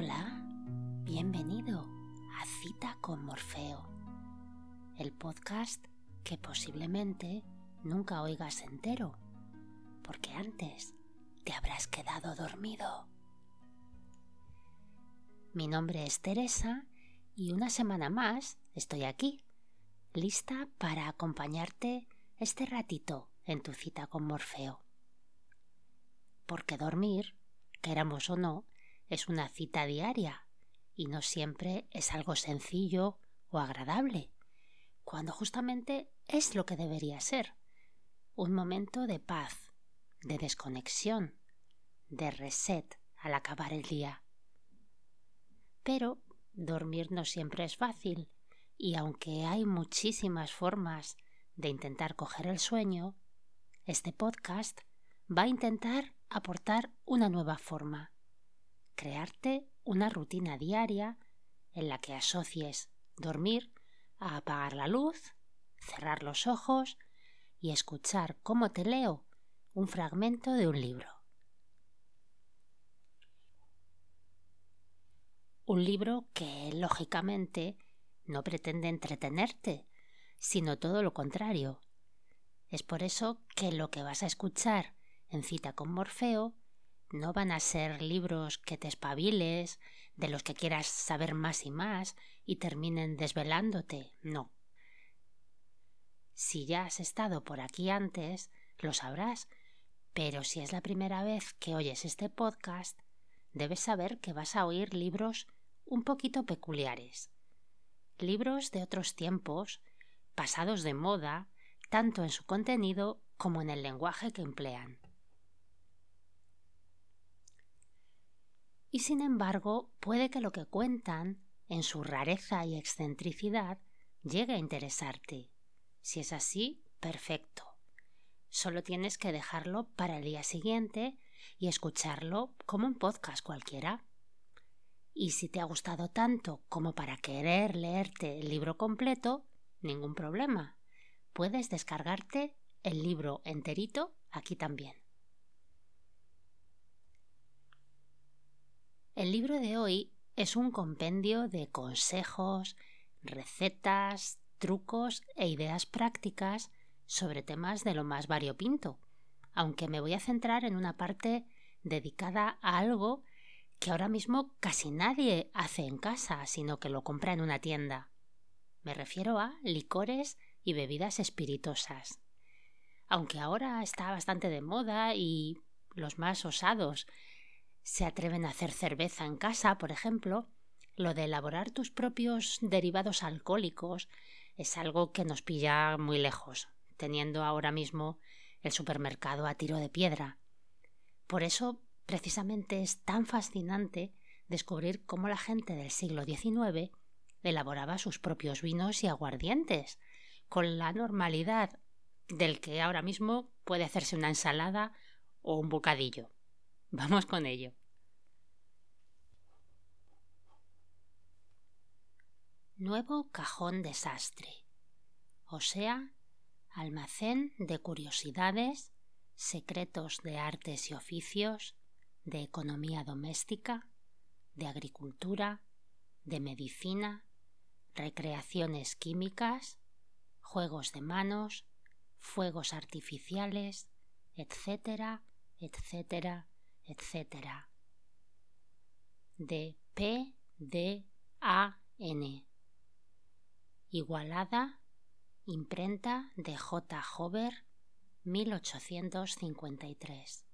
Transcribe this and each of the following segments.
Hola, bienvenido a Cita con Morfeo, el podcast que posiblemente nunca oigas entero, porque antes te habrás quedado dormido. Mi nombre es Teresa y una semana más estoy aquí, lista para acompañarte este ratito en tu cita con Morfeo. Porque dormir, queramos o no, es una cita diaria y no siempre es algo sencillo o agradable, cuando justamente es lo que debería ser, un momento de paz, de desconexión, de reset al acabar el día. Pero dormir no siempre es fácil, y aunque hay muchísimas formas de intentar coger el sueño, este podcast va a intentar aportar una nueva forma crearte una rutina diaria en la que asocies dormir a apagar la luz, cerrar los ojos y escuchar cómo te leo un fragmento de un libro. Un libro que, lógicamente, no pretende entretenerte, sino todo lo contrario. Es por eso que lo que vas a escuchar en cita con Morfeo no van a ser libros que te espabiles, de los que quieras saber más y más y terminen desvelándote, no. Si ya has estado por aquí antes, lo sabrás, pero si es la primera vez que oyes este podcast, debes saber que vas a oír libros un poquito peculiares. Libros de otros tiempos, pasados de moda, tanto en su contenido como en el lenguaje que emplean. Y sin embargo puede que lo que cuentan, en su rareza y excentricidad, llegue a interesarte. Si es así, perfecto. Solo tienes que dejarlo para el día siguiente y escucharlo como un podcast cualquiera. Y si te ha gustado tanto como para querer leerte el libro completo, ningún problema. Puedes descargarte el libro enterito aquí también. El libro de hoy es un compendio de consejos, recetas, trucos e ideas prácticas sobre temas de lo más variopinto, aunque me voy a centrar en una parte dedicada a algo que ahora mismo casi nadie hace en casa, sino que lo compra en una tienda. Me refiero a licores y bebidas espirituosas. Aunque ahora está bastante de moda y los más osados se atreven a hacer cerveza en casa, por ejemplo, lo de elaborar tus propios derivados alcohólicos es algo que nos pilla muy lejos, teniendo ahora mismo el supermercado a tiro de piedra. Por eso, precisamente, es tan fascinante descubrir cómo la gente del siglo XIX elaboraba sus propios vinos y aguardientes, con la normalidad del que ahora mismo puede hacerse una ensalada o un bocadillo. Vamos con ello. Nuevo cajón desastre, o sea, almacén de curiosidades, secretos de artes y oficios, de economía doméstica, de agricultura, de medicina, recreaciones químicas, juegos de manos, fuegos artificiales, etcétera, etcétera, etcétera. De P D A N Igualada, imprenta de J. Hover, 1853.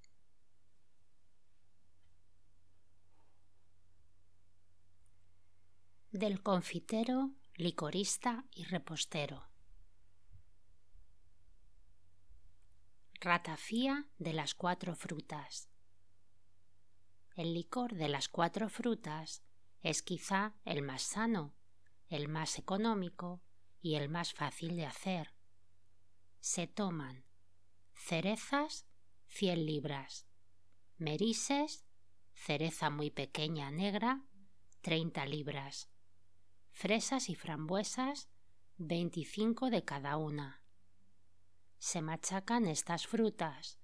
Del confitero, licorista y repostero. Ratafía de las cuatro frutas. El licor de las cuatro frutas es quizá el más sano el más económico y el más fácil de hacer. Se toman cerezas 100 libras, merises, cereza muy pequeña negra, 30 libras, fresas y frambuesas, 25 de cada una. Se machacan estas frutas,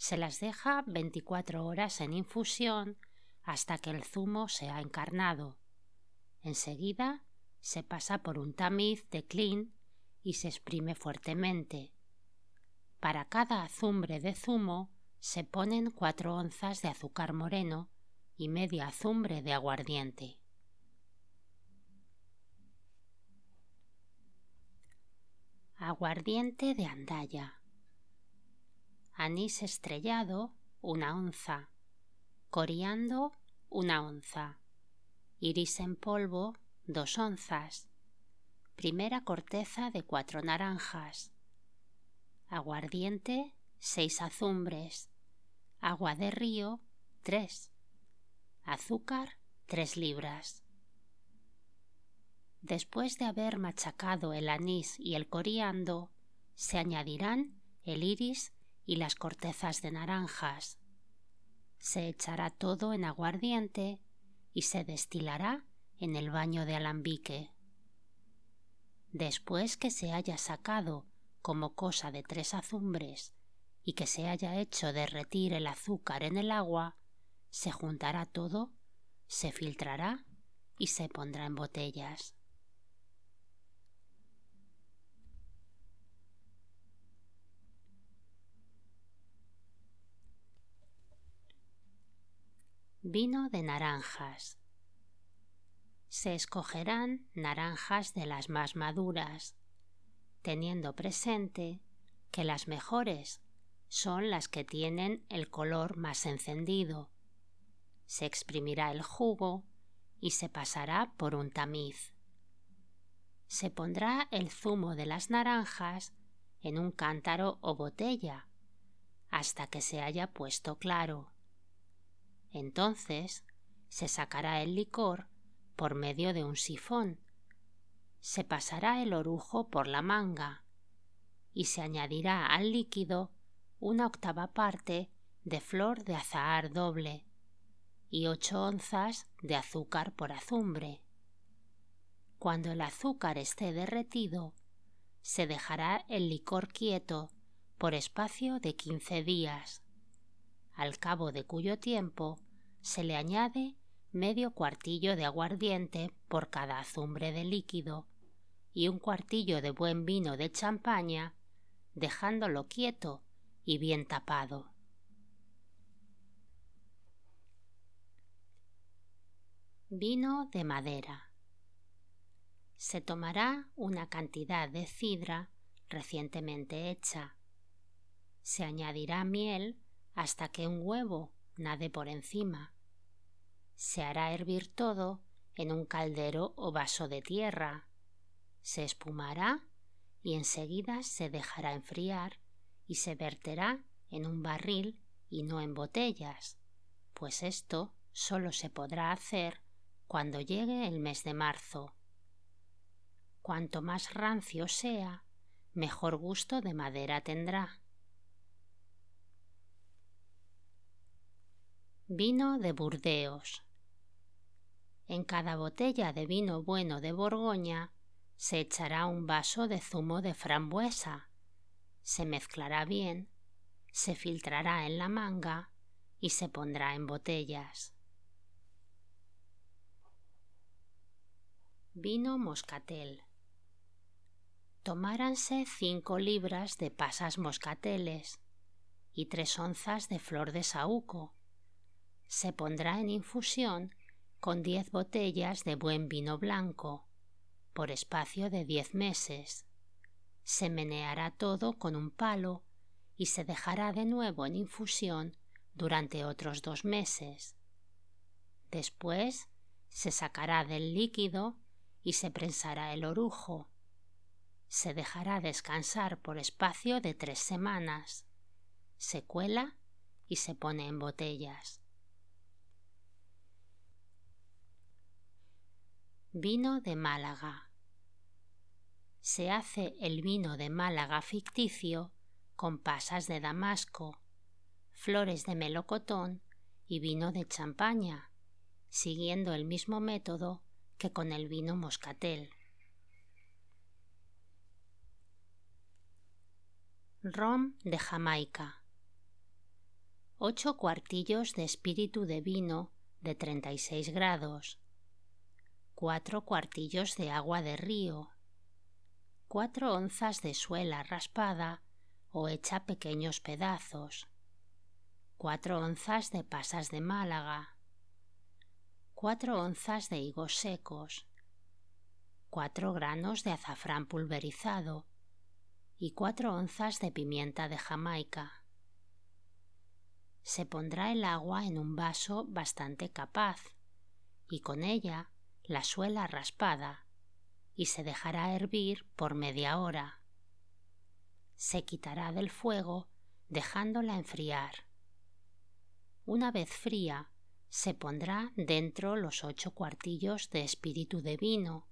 se las deja 24 horas en infusión hasta que el zumo sea encarnado. Enseguida se pasa por un tamiz de clean y se exprime fuertemente. Para cada azumbre de zumo se ponen cuatro onzas de azúcar moreno y media azumbre de aguardiente. Aguardiente de andaya. Anís estrellado, una onza. Coriando, una onza. Iris en polvo, dos onzas. Primera corteza de cuatro naranjas. Aguardiente, seis azumbres. Agua de río, tres. Azúcar, tres libras. Después de haber machacado el anís y el coriando, se añadirán el iris y las cortezas de naranjas. Se echará todo en aguardiente y se destilará en el baño de alambique. Después que se haya sacado como cosa de tres azumbres y que se haya hecho derretir el azúcar en el agua, se juntará todo, se filtrará y se pondrá en botellas. Vino de naranjas. Se escogerán naranjas de las más maduras, teniendo presente que las mejores son las que tienen el color más encendido. Se exprimirá el jugo y se pasará por un tamiz. Se pondrá el zumo de las naranjas en un cántaro o botella hasta que se haya puesto claro. Entonces se sacará el licor por medio de un sifón, se pasará el orujo por la manga y se añadirá al líquido una octava parte de flor de azahar doble y ocho onzas de azúcar por azumbre. Cuando el azúcar esté derretido, se dejará el licor quieto por espacio de quince días al cabo de cuyo tiempo se le añade medio cuartillo de aguardiente por cada azumbre de líquido y un cuartillo de buen vino de champaña, dejándolo quieto y bien tapado. Vino de madera. Se tomará una cantidad de cidra recientemente hecha. Se añadirá miel hasta que un huevo nade por encima. Se hará hervir todo en un caldero o vaso de tierra. Se espumará y enseguida se dejará enfriar y se verterá en un barril y no en botellas, pues esto solo se podrá hacer cuando llegue el mes de marzo. Cuanto más rancio sea, mejor gusto de madera tendrá. Vino de Burdeos. En cada botella de vino bueno de Borgoña se echará un vaso de zumo de frambuesa, se mezclará bien, se filtrará en la manga y se pondrá en botellas. Vino moscatel. Tomáranse cinco libras de pasas moscateles y tres onzas de flor de saúco se pondrá en infusión con diez botellas de buen vino blanco, por espacio de diez meses. Se meneará todo con un palo y se dejará de nuevo en infusión durante otros dos meses. Después se sacará del líquido y se prensará el orujo. Se dejará descansar por espacio de tres semanas. Se cuela y se pone en botellas. Vino de Málaga. Se hace el vino de Málaga ficticio con pasas de damasco, flores de melocotón y vino de champaña, siguiendo el mismo método que con el vino moscatel. Rom de Jamaica. Ocho cuartillos de espíritu de vino de 36 grados, 4 cuartillos de agua de río, 4 onzas de suela raspada o hecha pequeños pedazos, 4 onzas de pasas de Málaga, 4 onzas de higos secos, 4 granos de azafrán pulverizado y 4 onzas de pimienta de Jamaica. Se pondrá el agua en un vaso bastante capaz y con ella la suela raspada y se dejará hervir por media hora. Se quitará del fuego dejándola enfriar. Una vez fría, se pondrá dentro los ocho cuartillos de espíritu de vino.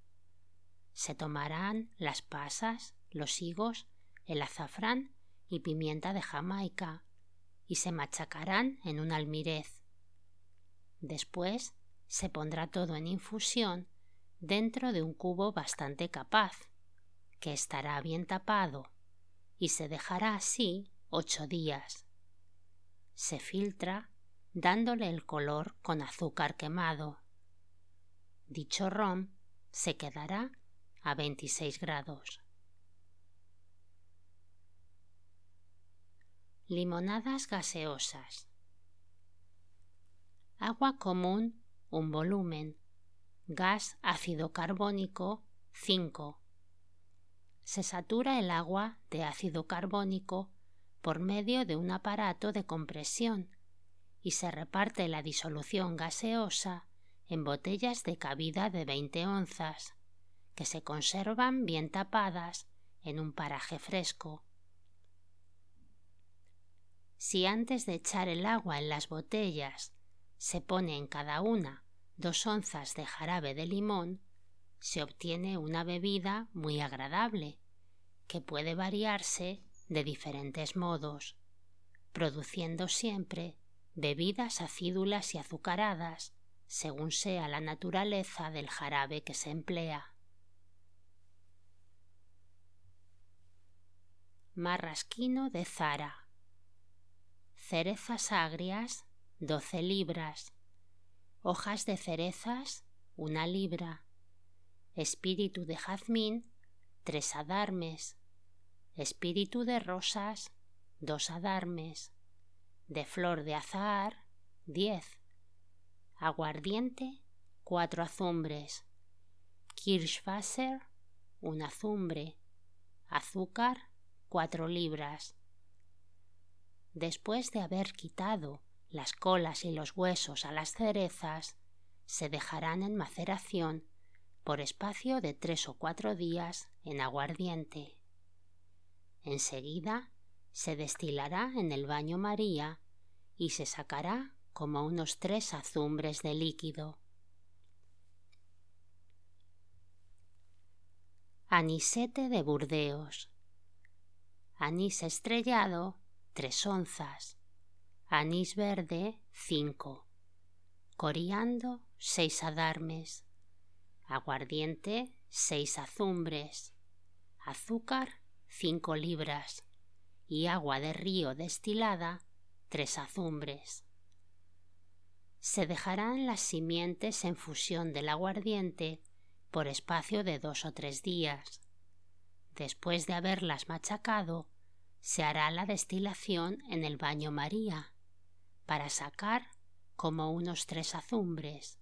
Se tomarán las pasas, los higos, el azafrán y pimienta de Jamaica y se machacarán en un almirez. Después se pondrá todo en infusión dentro de un cubo bastante capaz, que estará bien tapado, y se dejará así ocho días. Se filtra dándole el color con azúcar quemado. Dicho ron se quedará a 26 grados. Limonadas gaseosas. Agua común, un volumen. Gas ácido carbónico, 5. Se satura el agua de ácido carbónico por medio de un aparato de compresión y se reparte la disolución gaseosa en botellas de cabida de 20 onzas, que se conservan bien tapadas en un paraje fresco. Si antes de echar el agua en las botellas se pone en cada una dos onzas de jarabe de limón, se obtiene una bebida muy agradable, que puede variarse de diferentes modos, produciendo siempre bebidas acídulas y azucaradas, según sea la naturaleza del jarabe que se emplea. Marrasquino de Zara. Cerezas agrias, doce libras. Hojas de cerezas, una libra. Espíritu de jazmín, tres adarmes. Espíritu de rosas, dos adarmes de flor de azahar, diez. Aguardiente, cuatro azumbres. Kirschwasser, un azumbre. Azúcar, cuatro libras. Después de haber quitado las colas y los huesos a las cerezas, se dejarán en maceración por espacio de tres o cuatro días en aguardiente. Enseguida se destilará en el baño María y se sacará como unos tres azumbres de líquido. Anisete de Burdeos. Anís estrellado, tres onzas. Anís verde, cinco. Coriando, seis adarmes. Aguardiente, seis azumbres. Azúcar, cinco libras y agua de río destilada, tres azumbres. Se dejarán las simientes en fusión del aguardiente por espacio de dos o tres días. Después de haberlas machacado, se hará la destilación en el baño María, para sacar como unos tres azumbres.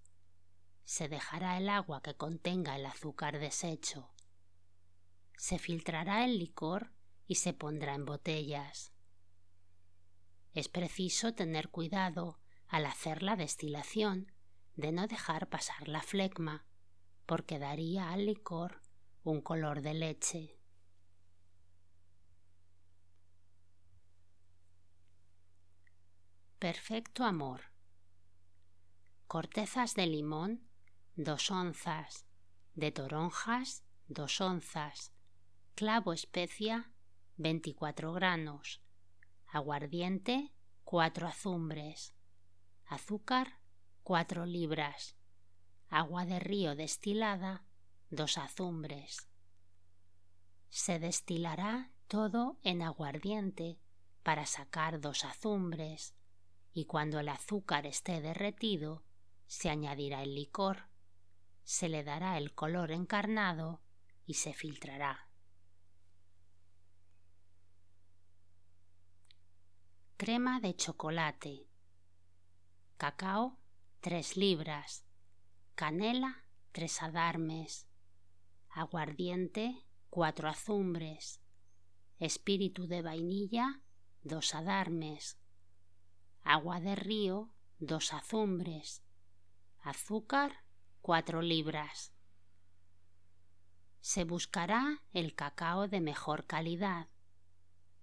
Se dejará el agua que contenga el azúcar deshecho. Se filtrará el licor y se pondrá en botellas. Es preciso tener cuidado al hacer la destilación de no dejar pasar la flegma, porque daría al licor un color de leche. Perfecto amor. Cortezas de limón, dos onzas. De toronjas, dos onzas. Clavo especia, 24 granos, aguardiente 4 azumbres, azúcar 4 libras, agua de río destilada 2 azumbres. Se destilará todo en aguardiente para sacar dos azumbres y cuando el azúcar esté derretido se añadirá el licor, se le dará el color encarnado y se filtrará. Crema de chocolate. Cacao, 3 libras. Canela, 3 adarmes. Aguardiente, 4 azumbres. Espíritu de vainilla, 2 adarmes. Agua de río, 2 azumbres. Azúcar, 4 libras. Se buscará el cacao de mejor calidad.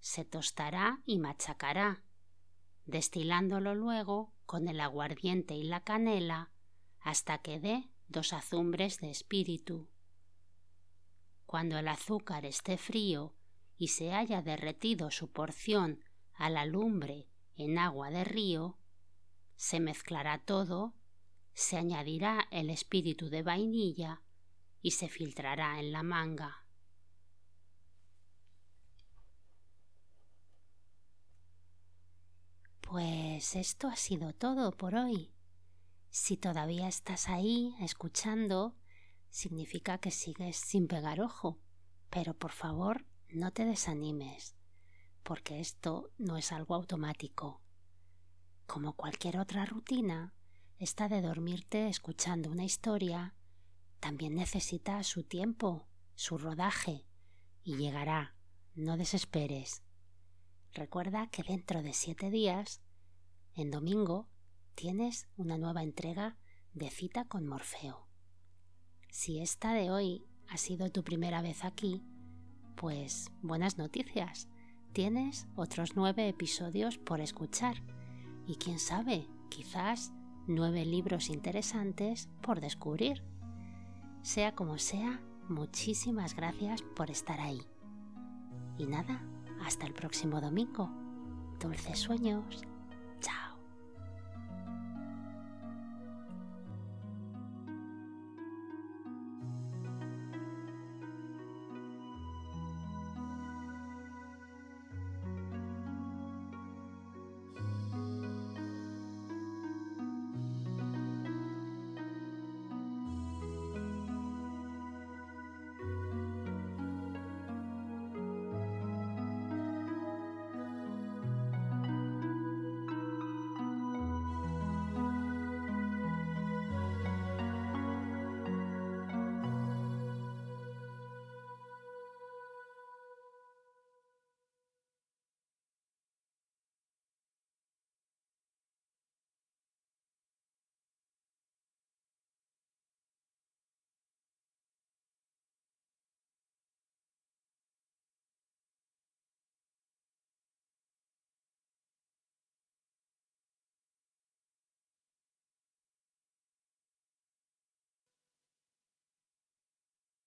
Se tostará y machacará, destilándolo luego con el aguardiente y la canela hasta que dé dos azumbres de espíritu. Cuando el azúcar esté frío y se haya derretido su porción a la lumbre en agua de río, se mezclará todo, se añadirá el espíritu de vainilla y se filtrará en la manga. Pues esto ha sido todo por hoy. Si todavía estás ahí escuchando, significa que sigues sin pegar ojo. Pero por favor, no te desanimes, porque esto no es algo automático. Como cualquier otra rutina, esta de dormirte escuchando una historia también necesita su tiempo, su rodaje, y llegará. No desesperes. Recuerda que dentro de siete días, en domingo, tienes una nueva entrega de cita con Morfeo. Si esta de hoy ha sido tu primera vez aquí, pues buenas noticias. Tienes otros nueve episodios por escuchar y quién sabe, quizás nueve libros interesantes por descubrir. Sea como sea, muchísimas gracias por estar ahí. Y nada, hasta el próximo domingo. Dulces sueños.